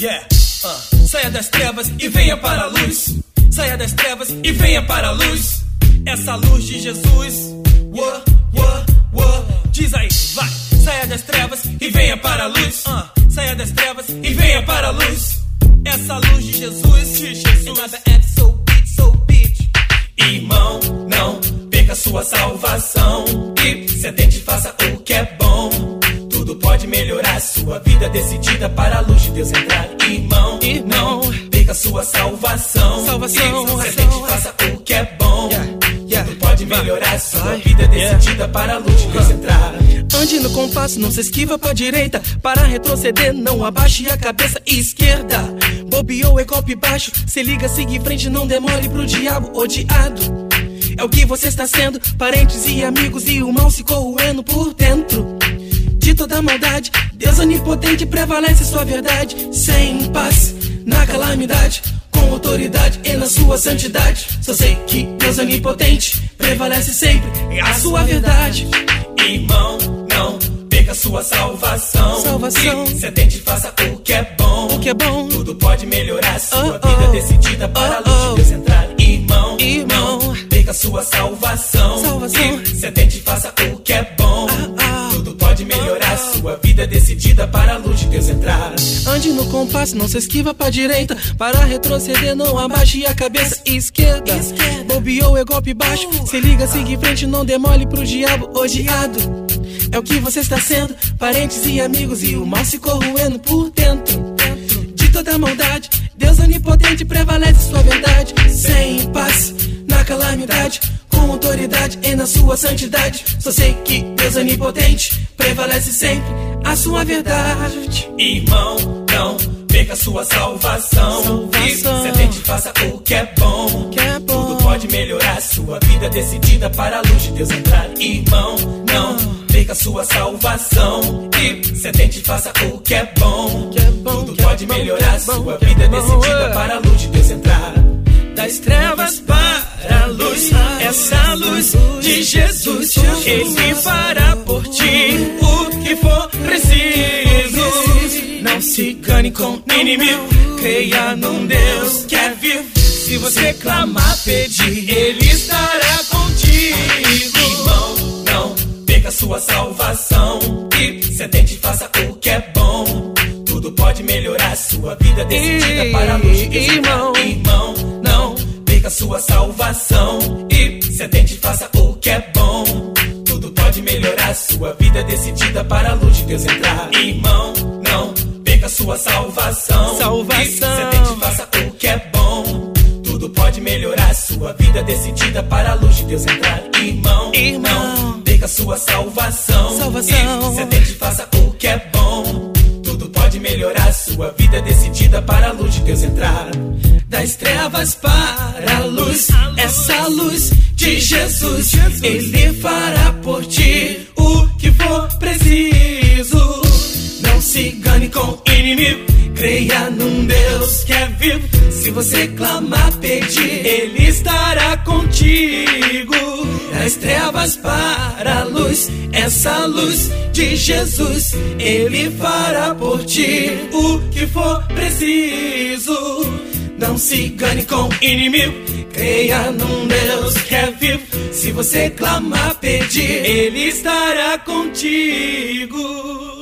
Yeah, uh. saia das trevas e venha para a luz. Saia das trevas e venha para a luz. Essa luz de Jesus. Uou, uou, uou. Diz aí, vai. Saia das trevas e venha para a luz. Uh. Saia das trevas e venha para a luz. Essa luz de Jesus. De Jesus. so beat, so beat. Irmão, não perca sua salvação. E se atente, faça o que é bom. Sua vida decidida para a luz de Deus entrar. Irmão, irmão, perca sua salvação. Salvação, atente, faça o que é bom. Yeah. Yeah. Tudo pode melhorar sua vida decidida yeah. para a luz de Deus entrar. Ande no compasso, não se esquiva pra direita. Para retroceder, não abaixe a cabeça esquerda. Bobeou é golpe baixo, se liga, siga em frente, não demore pro diabo odiado. É o que você está sendo, parentes e amigos e o mal se corroendo por dentro. De toda maldade, Deus onipotente prevalece sua verdade. Sem paz, na calamidade, com autoridade e na sua santidade. Só sei que Deus onipotente prevalece sempre em a sua verdade. Irmão, não perca sua salvação. Salvação. E se atente, faça o que é bom. O que é bom. Tudo pode melhorar sua oh, vida decidida para oh, a luz de Deus entrar. Irmão, irmão, não perca sua salvação. Salvação. E se atente, faça o que é bom. Sua vida decidida para a luz de Deus entrar. Ande no compasso, não se esquiva pra direita. Para retroceder, não abaixe a cabeça esquerda. esquerda. Bobeou é golpe baixo. Se liga, siga em frente, não demole pro diabo odiado. É o que você está sendo, parentes e amigos, e o mal se corroendo por dentro. De toda maldade, Deus onipotente prevalece sua verdade. Sem paz, na calamidade, com autoridade e na sua santidade. Só sei que Deus onipotente prevalece sempre a sua verdade. Irmão, não perca sua salvação. salvação. E se atente, faça o que é bom. Que é bom. Tudo pode melhorar sua vida decidida para a luz de Deus entrar. Irmão, não perca sua salvação. E se atente, faça o que é bom. Que é bom Tudo pode é bom, melhorar é sua é vida decidida para a luz de Deus entrar. Das trevas para a luz, essa luz de Jesus, Ele fará por ti o que for preciso. Não se engane com inimigo, creia num Deus que é vivo. Se você clamar, pedir, Ele estará contigo. Irmão, não perca sua salvação. E se atente, faça o que é bom. Tudo pode melhorar sua vida decidida para a luz de Deus Irmão. Irmão, perca sua salvação. E se atente, faça o que é bom. Tudo pode melhorar sua vida decidida para a luz de Deus entrar. Irmão, não perca sua salvação. Salvação. E se atente, faça o que é bom. Tudo pode melhorar sua vida decidida para a luz de Deus entrar. Irmão, Irmão. não perca sua salvação. Salvação. E se atente, faça o que é bom. Tudo pode melhorar sua vida decidida para a luz de Deus entrar. Das trevas para a luz, essa luz de Jesus, Ele fará por ti o que for preciso. Não se engane com inimigo, creia num Deus que é vivo. Se você clamar, pedir, Ele estará contigo. Das trevas para a luz, essa luz de Jesus, Ele fará por ti o que for preciso. Não se engane com inimigo, creia num Deus que é vivo. Se você clamar, pedir, Ele estará contigo.